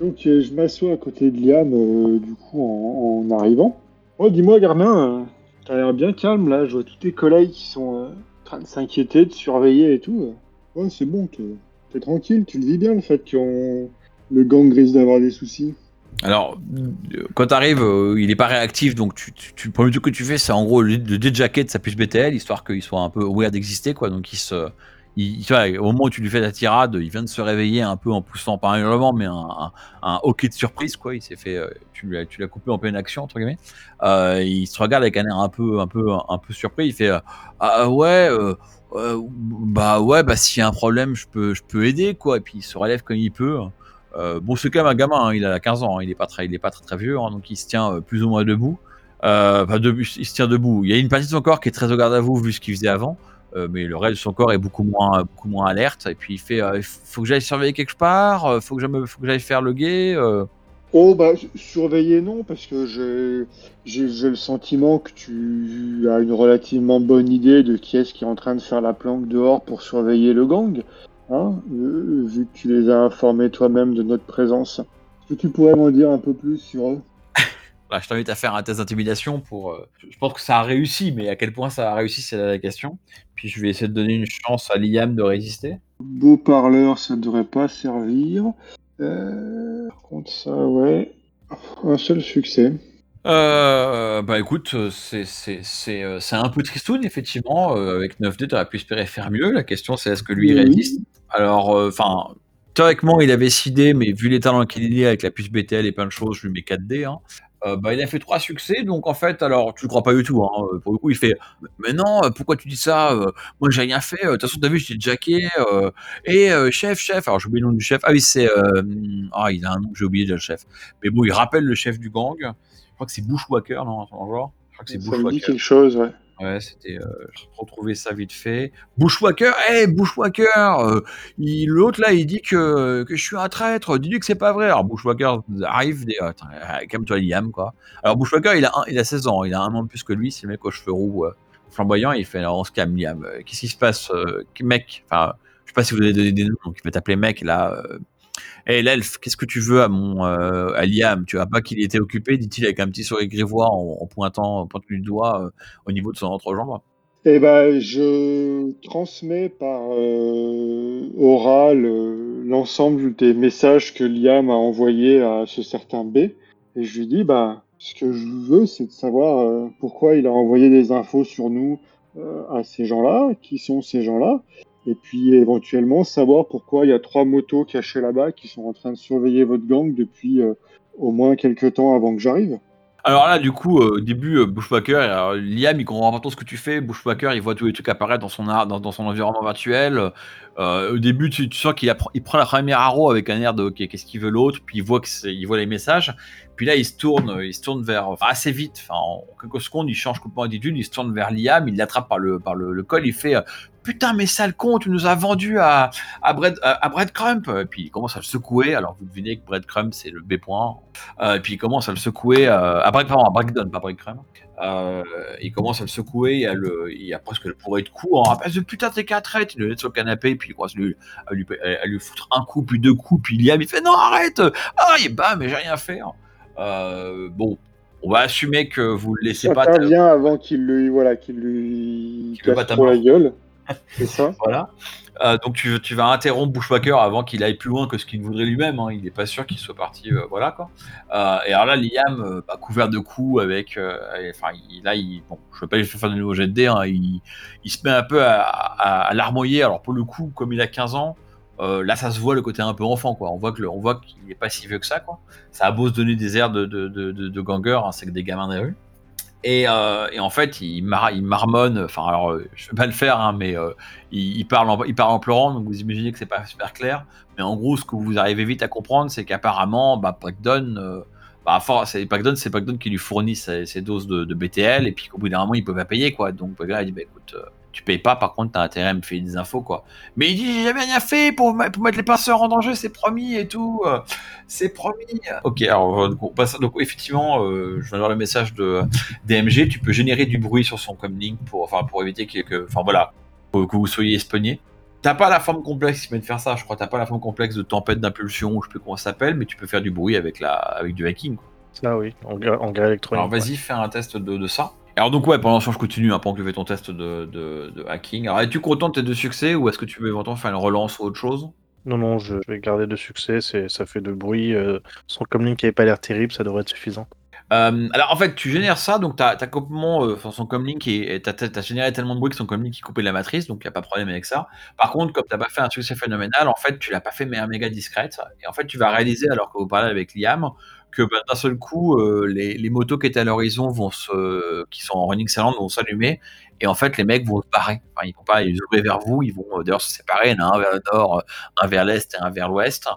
Speaker 5: Donc euh, je m'assois à côté de Liam euh, du coup en, arrivant. Oh dis-moi Garmin, euh, t'as l'air bien calme là, je vois tous tes collègues qui sont euh, en train de s'inquiéter, de surveiller et tout. Ouais c'est bon, t'es tranquille, tu le vis bien le fait que le gang risque d'avoir des soucis.
Speaker 3: Alors, quand t'arrives, euh, il est pas réactif, donc le premier truc que tu fais, c'est en gros le, le déjacker de sa puce BTL, histoire qu'il soit un peu aware d'exister, quoi. Donc au moment où tu lui fais la tirade, il vient de se réveiller un peu en poussant pas un hurlement, mais un, hockey de surprise, quoi. Il s'est fait, euh, tu l'as coupé en pleine action entre guillemets. Euh, il se regarde avec un air un peu, un peu, un peu surpris. Il fait, euh, ah ouais. bah ouais, bah s'il y a un problème, je peux, je peux aider, quoi. Et puis il se relève comme il peut. Euh, bon, c'est quand même un gamin, hein, il a 15 ans, hein, il est pas très, il est pas très, très vieux, hein, donc il se tient euh, plus ou moins debout. Euh, debout, il se tient debout. Il y a une partie de son corps qui est très au garde à vous vu ce qu'il faisait avant, mais le reste de son corps est beaucoup moins, beaucoup moins alerte. Et puis il fait, faut que j'aille surveiller quelque part, faut que j'aille, faire le guet.
Speaker 5: Oh bah su- surveiller non parce que j'ai le sentiment que tu as une relativement bonne idée de qui est-ce qui est en train de faire la planque dehors pour surveiller le gang, hein, vu que tu les as informés toi-même de notre présence. Est-ce que tu pourrais m'en dire un peu plus sur eux?
Speaker 3: Voilà, [laughs] je t'invite à faire un test d'intimidation pour. euh, je pense que ça a réussi, mais à quel point ça a réussi, c'est la question. Puis je vais essayer de donner une chance à Liam de résister.
Speaker 5: Beau parleur, ça devrait pas servir. Euh, par contre ça, ouais, un seul succès.
Speaker 3: Euh, bah écoute, c'est euh, un peu tristoun effectivement. euh, avec 9D, t'aurais pu espérer faire mieux. La question c'est est-ce que lui il résiste? Alors, euh, enfin, théoriquement il avait 6D, mais vu l'état dans lequel il est avec la puce BTL et plein de choses, je lui mets 4D. Hein. Euh, bah, il a fait trois succès, donc en fait, alors tu le crois pas du tout. Hein. Pour le coup, il fait Mais non, euh, pourquoi tu dis ça Euh, Moi j'ai rien fait. Euh, De toute façon, t'as vu, j'étais jacké. euh, et euh, chef, chef, alors j'ai oublié le nom du chef. Ah oui, c'est. euh, ah, il a un nom j'ai oublié déjà le chef. Mais bon, il rappelle le chef du gang. Je crois que c'est Bushwhacker, non, genre. Je crois que c'est Bushwhacker.
Speaker 5: quelque chose, ouais.
Speaker 3: Ouais, c'était. Euh, je retrouvais ça vite fait. Bushwhacker, hé, Bushwhacker euh, il- L'autre là, il dit que, que je suis un traître. Dis-lui que c'est pas vrai. Alors Bushwhacker arrive. Des, attends, euh, calme-toi, Liam, quoi. Alors Bushwhacker, il a, un- il a 16 ans. Il a un an de plus que lui. C'est le mec aux cheveux roux, euh, flamboyant. Il fait alors, on se calme, Liam. Euh, Qu'est-ce qui se passe, mec? Enfin, je sais pas si vous avez donné des noms, donc il va t'appeler mec là. Euh, Hé l'elfe, qu'est-ce que tu veux à mon euh, à Liam? Tu vois pas qu'il était occupé, dit-il avec un petit sourire grivois en, pointant, du doigt euh, au niveau de son entrejambe.
Speaker 5: Eh ben, je transmets par euh, oral l'ensemble des messages que Liam a envoyés à ce certain B. Et je lui dis, bah, ce que je veux, c'est de savoir pourquoi il a envoyé des infos sur nous à ces gens-là, qui sont ces gens-là. Et puis éventuellement savoir pourquoi il y a trois motos cachées là-bas qui sont en train de surveiller votre gang depuis euh, au moins quelques temps avant que j'arrive.
Speaker 3: Alors là, du coup, euh, au début, euh, Bushwhacker, alors, Liam, il comprend pas trop ce que tu fais. Bushwhacker, il voit tous les trucs apparaître dans son, dans, son environnement virtuel. Euh, au début, tu, sens qu'il il prend la première arrow avec un air de OK, qu'est-ce qu'il veut l'autre, puis il voit, que il voit les messages. Puis là, il se tourne, il se tourne vers, assez vite, en quelques secondes, il change complètement d'attitude, il se tourne vers Liam, il l'attrape par le, par le, col, il fait Putain, mais sale con, tu nous as vendu à, à, Bread, à, à Breadcrumb. Et puis il commence à le secouer. Alors vous devinez que Breadcrumb, c'est le B point. Euh, et puis il commence à le secouer, euh, à Break, pardon, à Breakdown, pas Breadcrumb. Euh, il commence à le secouer, il y a, le, il y a presque le pourri de coups. En rappel de putain, t'es qu'à traite. Il le laisse sur le canapé, puis il commence à lui, à lui, à lui foutre un coup, puis deux coups, puis Liam, il fait non, arrête Ah, et bam, mais j'ai rien fait. Euh, bon, on va assumer que vous le laissez pas.
Speaker 5: J'interviens avant qu'il lui, voilà, qu'il lui
Speaker 3: lui
Speaker 5: casse trop la gueule. C'est ça. [laughs]
Speaker 3: Voilà. Euh, donc tu, vas interrompre Bushwhacker avant qu'il aille plus loin que ce qu'il voudrait lui-même. hein. Il n'est pas sûr qu'il soit parti. euh, voilà quoi. Euh, et alors là, Liam, bah, couvert de coups, avec, enfin, là, bon, je ne vais pas lui faire de nouveau jet de dés, hein. il, se met un peu à, larmoyer. Alors pour le coup, comme il a 15 ans, là, ça se voit le côté un peu enfant. On voit qu'il n'est pas si vieux que ça. Ça a beau se donner des airs de, de, hein, c'est que des gamins des rues. Et, euh, et en fait, il, mar il marmonne. Enfin, alors, euh, je vais pas le faire, hein, mais euh, il, parle en, il parle en pleurant, donc vous imaginez que c'est pas super clair. Mais en gros, ce que vous arrivez vite à comprendre, c'est qu'apparemment, bah, Breakdown, euh, bah, c'est Breakdown qui lui fournit ses, ses doses de, BTL, et puis qu'au bout d'un moment, il peut pas payer, quoi. Donc, gars, il dit, bah, écoute, tu payes pas, par contre, t'as intérêt à me filer des infos, quoi. Mais il dit, j'ai jamais rien fait pour, pour mettre les passeurs en danger, c'est promis et tout. euh, c'est promis. Ok, alors, euh, donc, on passe- donc effectivement, euh, je viens d'avoir le message de DMG, tu peux générer du bruit sur son comlink pour, enfin, pour éviter que, que- enfin voilà, que, que vous soyez espionné. T'as pas la forme complexe qui permet de faire ça, je crois. T'as pas la forme complexe de tempête d'impulsion, ou je sais plus comment ça s'appelle, mais tu peux faire du bruit avec, la, avec du hacking. Quoi.
Speaker 2: Ça, oui, en, en électronique.
Speaker 3: Alors vas-y, fais un test de, de ça. Alors donc ouais, pendant ce temps, je continue, hein, pendant que tu fais ton test de, de, de hacking. Alors es-tu content de tes deux succès, ou est-ce que tu veux éventuellement faire une relance ou autre chose?
Speaker 2: Non, non, je je vais garder de succès, c'est, ça fait de bruit. euh, son comlink qui avait pas l'air terrible, ça devrait être suffisant.
Speaker 3: Euh, alors en fait, tu génères ça, donc t'as as complètement euh, enfin, son comlink et t'as t'as- t'as généré tellement de bruit que son comlink est coupé de la matrice, donc il y a pas de problème avec ça. Par contre, comme t'as pas fait un succès phénoménal, en fait, tu l'as pas fait mais méga discrète. Et en fait, tu vas réaliser alors que vous parlez avec Liam que ben, d'un seul coup, euh, les, motos qui étaient à l'horizon vont se, qui sont en running silent vont s'allumer. Et en fait, les mecs vont se barrer. Ils vont pas ils vers vous, ils vont euh, d'ailleurs se séparer. Un vers le nord, un vers l'est et un vers l'ouest.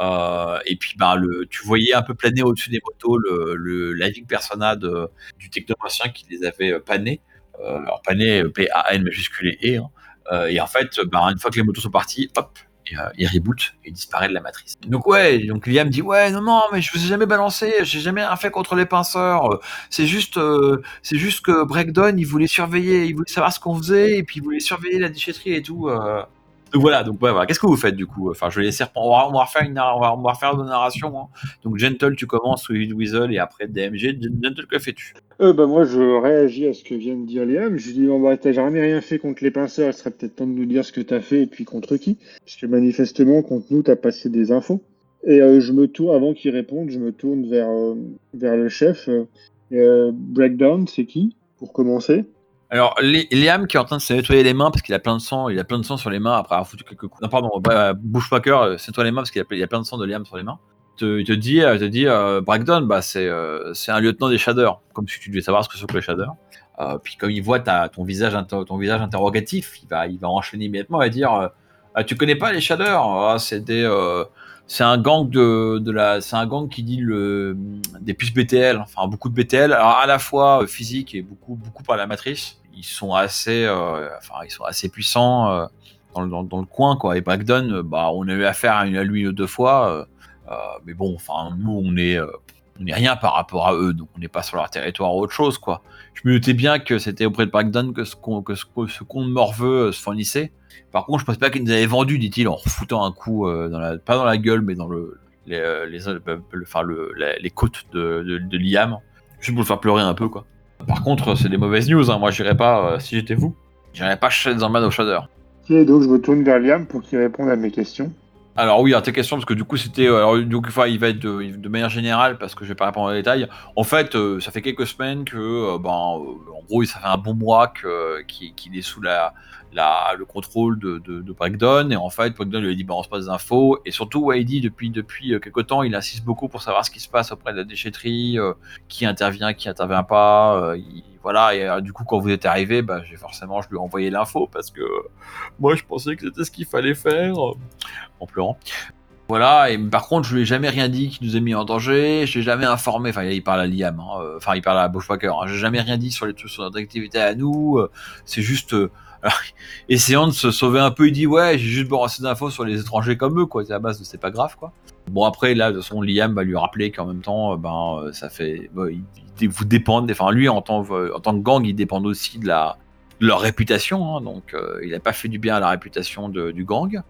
Speaker 3: Euh, et puis, ben, le, tu voyais un peu planer au-dessus des motos le, le living persona de, du technomacien qui les avait panés. Alors, pané, P-A-N majuscule E. et en fait, ben, une fois que les motos sont parties, hop, euh, il reboot et disparaît de la matrice. Donc ouais, donc Liam dit ouais non non mais je vous ai jamais balancé, j'ai jamais rien fait contre les pinceurs. C'est juste euh, c'est juste que Breakdown il voulait surveiller, il voulait savoir ce qu'on faisait et puis il voulait surveiller la déchetterie et tout. euh. Donc voilà, donc voilà. Qu'est-ce que vous faites du coup? Enfin, je vais laisser reprendre- on va, refaire une on va, une narration. hein. Donc Gentle, tu commences with Weasel et après DMG. Gentle, que fais-tu?
Speaker 5: Euh, bah, moi, je réagis à ce que vient de dire Liam. Je lui dis, bon, bah, t'as jamais rien fait contre les pinceurs, il serait peut-être temps de nous dire ce que t'as fait et puis contre qui? Parce que manifestement, contre nous, t'as passé des infos. Et euh, je me tourne, avant qu'il réponde, je me tourne vers, euh, vers le chef. Euh, Breakdown, c'est qui? Pour commencer.
Speaker 3: Alors, Li- Liam qui est en train de se nettoyer les mains parce qu'il a plein de sang, il a plein de sang sur les mains après avoir foutu quelques coups. Non, pardon, bah, Bushwhacker, euh, nettoie les mains parce qu'il a, plein de sang de Liam sur les mains. Il te dit, euh, il te dit euh, Brackdown, bah, c'est euh, un lieutenant des Shaders, comme si tu devais savoir ce que que les Shaders. Euh, puis comme il voit ton, visage ton visage interrogatif, il va, il va enchaîner immédiatement et dire euh, Ah, Tu connais pas les Shaders? Ah, C'est des. euh, c'est un gang de, de la, c'est un gang qui dit le, des puces BTL, enfin beaucoup de BTL, à la fois euh, physique et beaucoup, beaucoup par la matrice. Ils sont assez, euh, enfin ils sont assez puissants euh, dans, le, coin quoi. Et Brackdown, euh, bah on a eu affaire à, lui deux fois, mais bon, enfin nous on est, euh, on est rien par rapport à eux, donc on n'est pas sur leur territoire ou autre chose quoi. Je me doutais bien que c'était auprès de Brackdown que ce qu'on, que morveux se fournissait. Par contre, je pense pas qu'ils nous avaient vendu, dit-il, en refoutant un coup, dans la, pas dans la gueule, mais dans le, les, les, le- enfin, les côtes de, de, de Liam, juste pour le faire pleurer un peu, quoi. Par contre, c'est des mauvaises news, hein. moi j'irais pas, euh, si j'étais vous, j'irais pas des emmerdades au Shader.
Speaker 5: Ok, donc je me tourne vers Liam pour qu'il réponde à mes questions.
Speaker 3: Alors oui, alors tes questions, parce que du coup c'était, euh, alors donc enfin, il va être de, de manière générale, parce que je vais pas répondre en détail. En fait, euh, ça fait quelques semaines que, euh, ben, en gros, ça fait un bon mois qu'il est sous la, la, le contrôle de, de, de Breakdown, et en fait, Breakdown lui a dit balance pas des infos, et surtout, dit depuis depuis euh, quelque temps, il insiste beaucoup pour savoir ce qui se passe auprès de la déchetterie, euh, qui intervient, qui intervient pas, euh, il- voilà. Et du coup, quand vous êtes arrivé, bah, j'ai forcément, je lui ai envoyé l'info parce que moi, je pensais que c'était ce qu'il fallait faire, en pleurant. Voilà, et par contre, je lui ai jamais rien dit qui nous a mis en danger, je l'ai jamais informé, enfin, il parle à Liam, hein, enfin, il parle à Bushwhacker, hein, j'ai jamais rien dit sur les trucs, sur notre activité à nous, c'est juste, alors, [laughs] essayant de se sauver un peu, il dit, ouais, j'ai juste balancé d'infos sur les étrangers comme eux, quoi, c'est à base, c'est pas grave, quoi. Bon, après, là, de toute façon, Liam va lui rappeler qu'en même temps, euh, ben, euh, ça fait, bon, il, il- vous dépendent, enfin, lui, en tant, euh, en tant que gang, il dépend aussi de la, de leur réputation, hein, donc euh, il n'a pas fait du bien à la réputation de- du gang.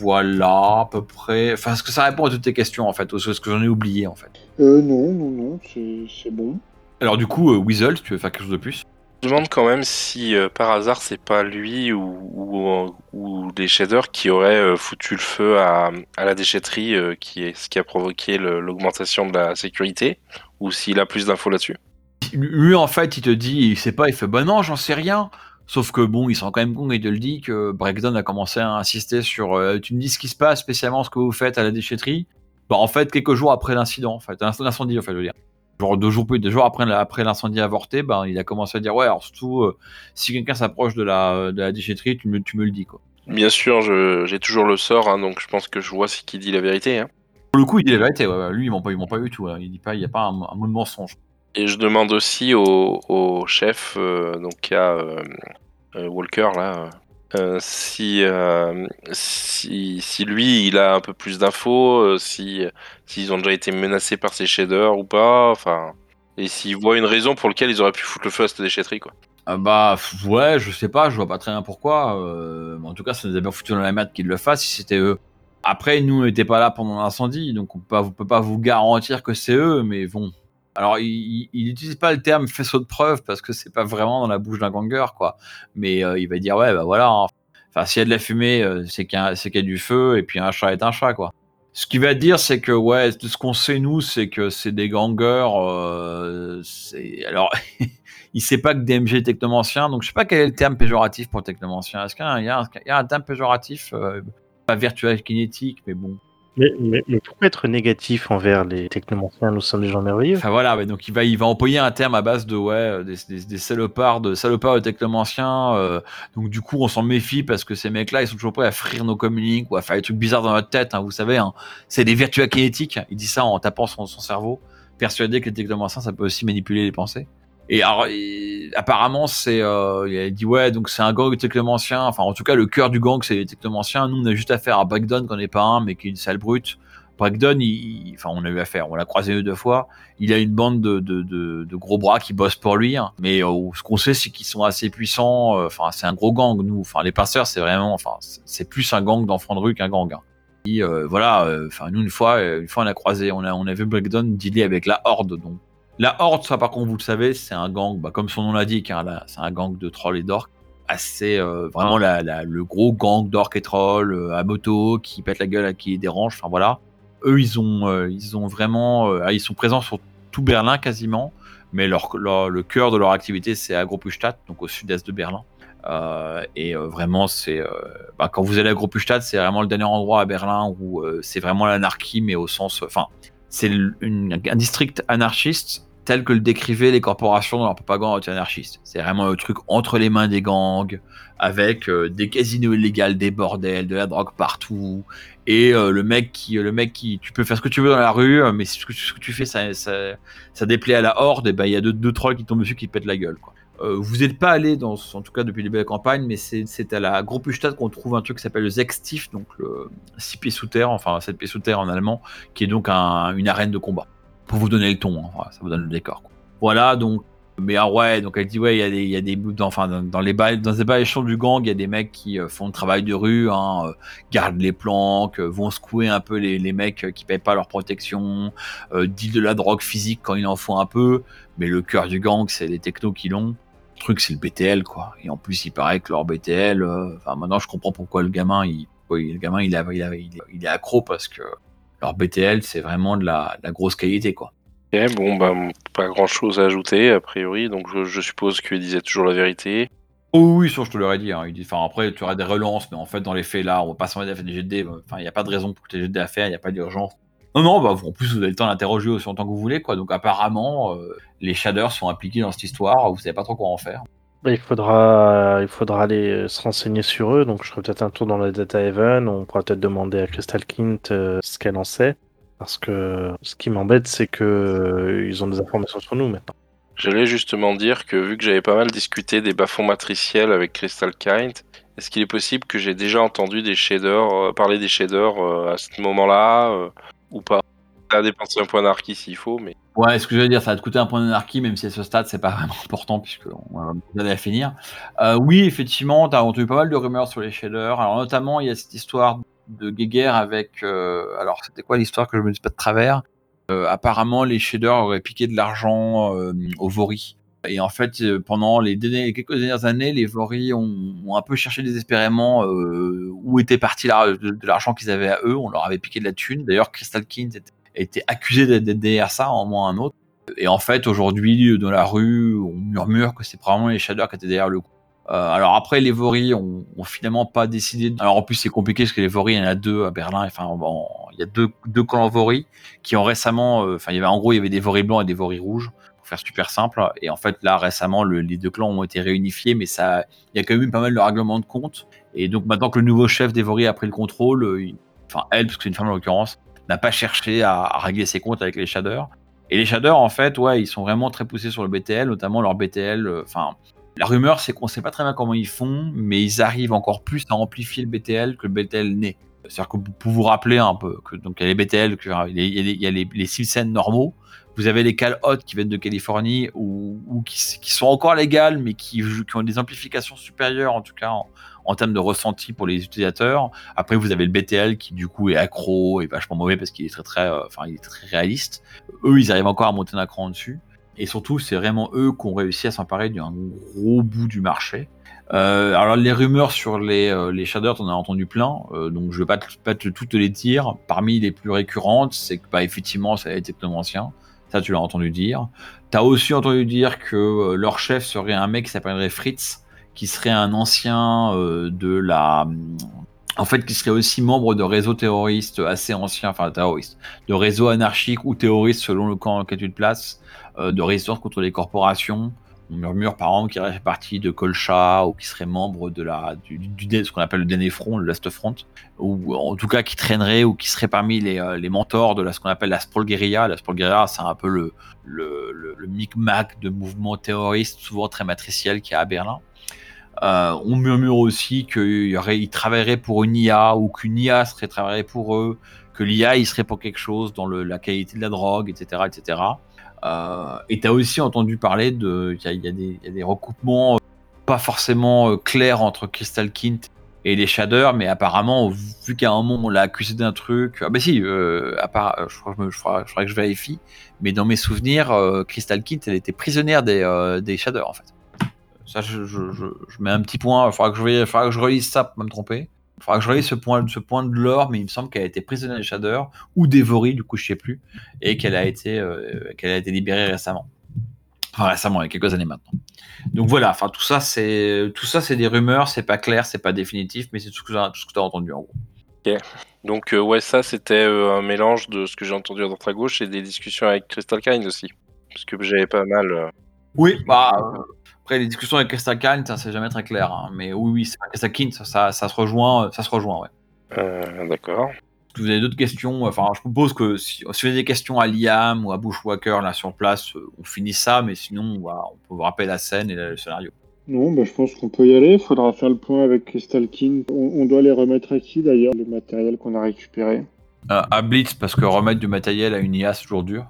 Speaker 3: Voilà, à peu près. Enfin, est-ce que ça répond à toutes tes questions, en fait, ou est-ce que j'en ai oublié, en fait?
Speaker 5: Euh, non, non, non, c'est bon.
Speaker 3: Alors, du coup, euh, Weasel, si tu veux faire quelque chose de plus
Speaker 4: me demande quand même si euh, par hasard c'est pas lui ou, ou, shaders qui auraient euh, foutu le feu à, la déchetterie, euh, qui ce qui a provoqué l'augmentation de la sécurité, ou s'il a plus d'infos là-dessus.
Speaker 3: Lui, en fait, il te dit, il sait pas, il fait, bah non, j'en sais rien. Sauf que bon, il sent quand même con et il te le dit que Breakdown a commencé à insister sur, tu me dis ce qui se passe, spécialement ce que vous faites à la déchetterie. Bah, en fait, quelques jours après l'incident, en fait, l'incendie, en fait, je veux dire. Genre deux jours, deux jours après, après l'incendie avorté, ben, il a commencé à dire, ouais, alors surtout, euh, si quelqu'un s'approche de la, de la déchetterie, tu me, tu me le dis, quoi.
Speaker 4: Bien sûr, j'ai toujours le sort, hein, donc je pense que je vois ce qui dit la vérité. hein.
Speaker 3: Pour le coup, il dit la vérité, ouais, lui, il ment pas, il ment pas du tout, hein. il dit pas, il y a pas un, un mot de mensonge.
Speaker 4: Et je demande aussi au, au chef, euh, donc à euh, Walker là, euh, si, euh, si si lui il a un peu plus d'infos, euh, si s'ils ont déjà été menacés par ces shaders ou pas, enfin, et s'ils voient une raison pour laquelle ils auraient pu foutre le feu à cette déchetterie quoi.
Speaker 3: Ah bah ouais, je sais pas, je vois pas très bien pourquoi. en tout cas, ça nous a bien foutu dans la merde qu'ils le fassent si c'était eux. Après, nous, on n'était pas là pendant l'incendie, donc on peut on peut pas vous garantir que c'est eux, mais bon. Alors, il il n'utilise pas le terme faisceau de preuve parce que c'est pas vraiment dans la bouche d'un ganger, quoi. Mais euh, il va dire ouais, bah voilà. hein. Enfin, s'il y a de la fumée, euh, c'est qu'il y, y a du feu, et puis un chat est un chat, quoi. Ce qu'il va dire, c'est que ouais, ce qu'on sait nous, c'est que c'est des gangers. euh, alors. [laughs] il sait pas que DMG est technomancien, donc je sais pas quel est le terme péjoratif pour technomancien. Est-ce qu'il y a un, terme péjoratif Pas virtuel kinétique, mais bon.
Speaker 2: Mais, mais, mais pourquoi être négatif envers les technomanciens Nous sommes des gens merveilleux?
Speaker 3: Enfin voilà, ouais, donc il va, il va employer un terme à base de ouais, euh, des, des, des salopards, de salopards de technomanciens. euh, donc du coup, on s'en méfie parce que ces mecs-là, ils sont toujours prêts à frire nos communiques ou à faire des trucs bizarres dans notre tête. hein, vous savez, hein. c'est des virtuels kinétiques. Il dit ça en tapant son, son cerveau, persuadé que les technomanciens, ça peut aussi manipuler les pensées. Et alors, il- apparemment, c'est, euh, il a dit ouais, donc c'est un gang technomanciens. Enfin, en tout cas, le cœur du gang, c'est les technomanciens. Nous, on a juste affaire à Breakdown, qu'on n'est pas un, mais qui est une sale brute. Breakdown, il, il- enfin, on a eu affaire, on l'a croisé deux fois. Il a une bande de, gros bras qui bossent pour lui, hein. mais euh, ce qu'on sait, c'est qu'ils sont assez puissants. euh, Enfin, c'est un gros gang, nous. Enfin, les passeurs, c'est vraiment, enfin, c'est- plus un gang d'enfants de rue qu'un gang. hein. Et, euh, voilà, enfin, nous, une fois, une fois, on a croisé, on a, on a vu Breakdown dealer avec la Horde, donc. La Horde, ça, par contre, vous le savez, c'est un gang, bah, comme son nom l'indique, hein, c'est un gang de trolls et d'orques assez euh, vraiment le gros gang d'orques et trolls euh, à moto qui pète la gueule à qui dérange enfin voilà. Eux ils ont euh, ils ont vraiment ah, ils sont présents sur tout Berlin quasiment mais leur, le cœur de leur activité c'est à Großstadt donc au sud-est de Berlin. Et vraiment c'est bah, quand vous allez à Großstadt c'est vraiment le dernier endroit à Berlin où c'est vraiment l'anarchie mais au sens enfin c'est un district anarchiste tel que le décrivaient les corporations dans leur propagande anti-anarchiste. C'est vraiment le truc entre les mains des gangs, avec euh, des casinos illégaux, des bordels, de la drogue partout, et euh, le mec qui, le mec qui, tu peux faire ce que tu veux dans la rue, euh, mais ce que, ce que tu fais, ça, ça, ça déplaît à la horde, et ben il y a deux, deux trolls qui tombent dessus qui te pètent la gueule. Vous n'êtes pas allé dans, en tout cas depuis les belles campagnes, mais c'est à la Großstadt qu'on trouve un truc qui s'appelle le Sechstief, donc le 6 pieds sous terre, enfin 7 pieds sous terre en allemand, qui est donc un- une arène de combat. Pour vous donner le ton, hein, ça vous donne le décor. Voilà, donc mais ah ouais, donc elle dit ouais, il y a des, il y a des dans, enfin dans, les bas, dans les du gang, il y a des mecs qui euh, font le travail de rue, hein, euh, gardent les planques, euh, vont secouer un peu les, les mecs qui payent pas leur protection, euh, disent de la drogue physique quand il en faut un peu, mais le cœur du gang, c'est les technos qui l'ont. Truc, c'est le BTL, quoi. Et en plus, il paraît que leur BTL, enfin maintenant, je comprends pourquoi le gamin, il, le gamin, il, a, il est accro parce que leur BTL, c'est vraiment de la, de la grosse qualité, quoi.
Speaker 4: Ok, bon, bah, pas grand chose à ajouter, a priori, donc je, je suppose qu'il disait toujours la vérité.
Speaker 3: Oh oui, ça je te l'aurais dit. hein. Il dit, enfin après tu auras des relances, mais en fait dans les faits là, on va pas s'en mettre à faire des dés. Enfin, il n'y a pas de raison pour que tu dés à faire, il n'y a pas d'urgence. Non, non, bah en plus vous avez le temps d'interroger aussi longtemps que vous voulez, quoi. Donc apparemment, euh, les shaders sont impliqués dans cette histoire, vous savez pas trop quoi en faire.
Speaker 2: Bah, il faudra, il faudra aller euh, se renseigner sur eux. Donc, je ferai peut-être un tour dans la Data Haven. On pourra peut-être demander à Crystal Kint euh, ce qu'elle en sait. Parce que ce qui m'embête, c'est que euh, ils ont des informations sur nous maintenant.
Speaker 4: J'allais justement dire que vu que j'avais pas mal discuté des bas-fonds matriciels avec Crystal Kind, est-ce qu'il est possible que j'ai déjà entendu des shaders, parler des shaders à ce moment-là ou pas? Ça a dépensé un point d'archi s'il faut, mais
Speaker 3: Ouais, ce que je veux dire, ça va te coûter un point d'anarchie, même si à ce stade, c'est pas vraiment important, puisqu'on va aller à finir. Euh, oui, effectivement, tu as entendu pas mal de rumeurs sur les shaders. Alors, notamment, il y a cette histoire de guéguerre avec. euh, alors, c'était quoi l'histoire que je me dis pas de travers? Euh, Apparemment, les shaders auraient piqué de l'argent aux Vori. Et en fait, pendant les, derniers- quelques dernières années, les Vori ont, un peu cherché désespérément où était parti de, l'argent qu'ils avaient à eux. On leur avait piqué de la thune. D'ailleurs, Crystal King était, était accusé d'être derrière ça, en moins un autre. Et en fait, aujourd'hui, dans la rue, on murmure que c'est probablement les Shaders qui étaient derrière le coup. Euh, alors après, les Vori ont, finalement pas décidé. de- Alors en plus, c'est compliqué parce que les Vori, il y en a deux à Berlin. Enfin, bon, il y a deux, clans Vori qui ont récemment. euh, il y avait en gros, il y avait des Vori blancs et des Vori rouges pour faire super simple. Et en fait, là, récemment, le- les deux clans ont été réunifiés, mais ça, il y a quand même eu pas mal de règlements de compte. Et donc maintenant que le nouveau chef des Vori a pris le contrôle, euh, enfin elle, parce que c'est une femme en l'occurrence, n'a pas cherché à, régler ses comptes avec les shaders. Et les shaders, en fait, ouais, ils sont vraiment très poussés sur le BTL, notamment leur BTL. euh, Enfin, la rumeur, c'est qu'on sait pas très bien comment ils font, mais ils arrivent encore plus à amplifier le BTL que le BTL naît. C'est-à-dire que pour vous rappeler un peu que donc il y a les BTL, que, il y a, les, il les, les normaux, vous avez les cales hot qui viennent de Californie ou, qui, sont encore légales mais qui, qui, ont des amplifications supérieures en tout cas en, en, termes de ressenti pour les utilisateurs. Après vous avez le BTL qui du coup est accro et vachement mauvais parce qu'il est très très, euh, enfin il est très réaliste. Eux ils arrivent encore à monter un cran dessus. Et surtout, c'est vraiment eux qui ont réussi à s'emparer d'un gros bout du marché. Euh, alors les rumeurs sur les, euh, les shaders, on a entendu plein, donc je vais pas, pas te, toutes les dire. Parmi les plus récurrentes, c'est que bah, effectivement, ça a été ancien. Ça, tu l'as entendu dire. Tu as aussi entendu dire que leur chef serait un mec qui s'appellerait Fritz, qui serait un ancien euh, de la. En fait, qui serait aussi membre de réseaux terroristes assez anciens, enfin terroristes, de réseaux anarchiques ou terroristes selon le camp dans lequel tu te places, euh, de résistance contre les corporations. On murmure par exemple qu'il fait partie de Colcha ou qui serait membre de la, du, ce qu'on appelle le dernier front, le Last Front, ou en tout cas qui traînerait ou qui serait parmi les, euh, les mentors de la, ce qu'on appelle la Sprawl Guerilla. La Sprawl Guerilla, c'est un peu le, le, le, le micmac de mouvements terroristes, souvent très matriciels, qu'il y a à Berlin. Euh, on murmure aussi qu'il y aurait, ils travailleraient pour une IA ou qu'une IA serait travaillée pour eux, que l'IA il serait pour quelque chose dans le, la qualité de la drogue, etc., etc. Euh, et tu as aussi entendu parler de. Il y, a des recoupements euh, pas forcément euh, clairs entre Crystal Kint et les Shaders, mais apparemment, vu qu'à un moment on l'a accusé d'un truc. Ah bah si, euh, à part, je crois, je, je, crois, que je vérifie, mais dans mes souvenirs, euh, Crystal Kint, elle était prisonnière des, euh, des Shaders en fait. Ça, je, je, je, mets un petit point, il faudra que je, il faudra que je relise ça pour pas me tromper. Il faudra que je relise ce point, ce point de l'or, mais il me semble qu'elle a été prisonnière des Shaders ou dévorée, du coup, je sais plus, et qu'elle a été, euh, qu'elle a été libérée récemment. Enfin, récemment, il y a quelques années maintenant. Donc voilà, enfin tout ça, c'est tout ça, c'est des rumeurs, c'est pas clair, c'est pas définitif, mais c'est tout ce que tu as entendu en gros.
Speaker 4: Ok. Donc euh, ouais, ça c'était euh, un mélange de ce que j'ai entendu à droite à gauche et des discussions avec Crystal Kind aussi, parce que j'avais pas mal. Euh...
Speaker 3: Oui, bah après les discussions avec Crystal Kind, ça c'est jamais très clair, hein, mais oui, oui, Crystal Kind, ça, ça, ça, se rejoint, ça se rejoint, ouais.
Speaker 4: Euh, D'accord.
Speaker 3: Si vous avez d'autres questions, enfin, je propose que si, si, vous avez des questions à Liam ou à Bushwhacker là sur place, on finit ça, mais sinon, on, va, on peut vous rappeler la scène et le scénario.
Speaker 5: Non, bah, je pense qu'on peut y aller. Il faudra faire le point avec Crystal King. On, on doit les remettre à qui d'ailleurs, le matériel qu'on a récupéré?
Speaker 3: Euh, À Blitz, parce que remettre du matériel à une IA, c'est toujours dur.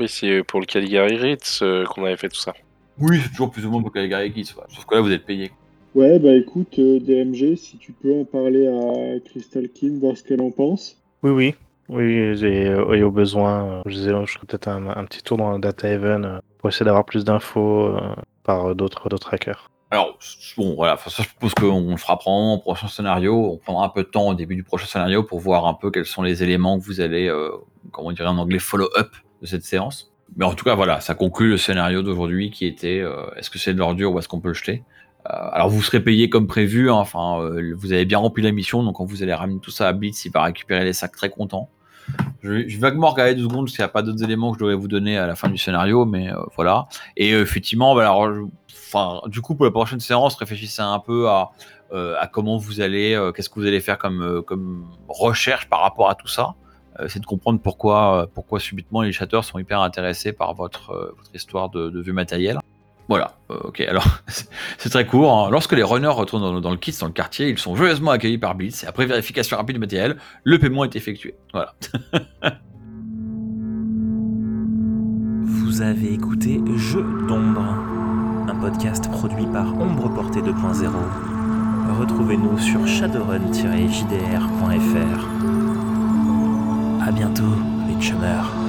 Speaker 4: Oui, c'est pour le Caligari Ritz euh, qu'on avait fait tout ça.
Speaker 3: Oui, c'est toujours plus ou moins pour Caligari Ritz. Ouais. Sauf que là, vous êtes payé.
Speaker 5: Ouais, bah écoute, euh, DMG, si tu peux en parler à Crystal King, voir ce qu'elle en pense.
Speaker 2: Oui, oui. Oui, et, et au besoin, je disais, je ferai peut-être un, un, petit tour dans Data Haven pour essayer d'avoir plus d'infos par d'autres hackers.
Speaker 3: Alors, bon, voilà, ça, je propose qu'on le fera prendre au prochain scénario. On prendra un peu de temps au début du prochain scénario pour voir un peu quels sont les éléments que vous allez, euh, comment on dirait en anglais, follow-up de cette séance. Mais en tout cas, voilà, ça conclut le scénario d'aujourd'hui qui était euh, est-ce que c'est de l'ordure ou est-ce qu'on peut le jeter? Euh, Alors, vous serez payé comme prévu, hein, enfin, euh, vous avez bien rempli la mission, donc quand vous allez ramener tout ça à Blitz, il va récupérer les sacs très content. Je vais, je vais vaguement regarder deux secondes s'il n'y a pas d'autres éléments que je devrais vous donner à la fin du scénario, mais voilà. Et effectivement, du coup, pour la prochaine séance, réfléchissez un peu à, comment vous allez, qu'est-ce que vous allez faire comme recherche par rapport à tout ça. C'est de comprendre pourquoi, pourquoi subitement les chatteurs sont hyper intéressés par votre, votre histoire de, de vieux matériel. Voilà, euh, ok, alors [laughs] c'est très court. Hein. Lorsque les runners retournent dans, dans, le kit, dans le quartier, ils sont joyeusement accueillis par Blitz et après vérification rapide du matériel, le paiement est effectué. Voilà. [laughs]
Speaker 1: Vous avez écouté Jeu d'ombre, un podcast produit par Ombre Portée 2.0. Retrouvez-nous sur shadowrun-jdr.fr. À bientôt, les chummers.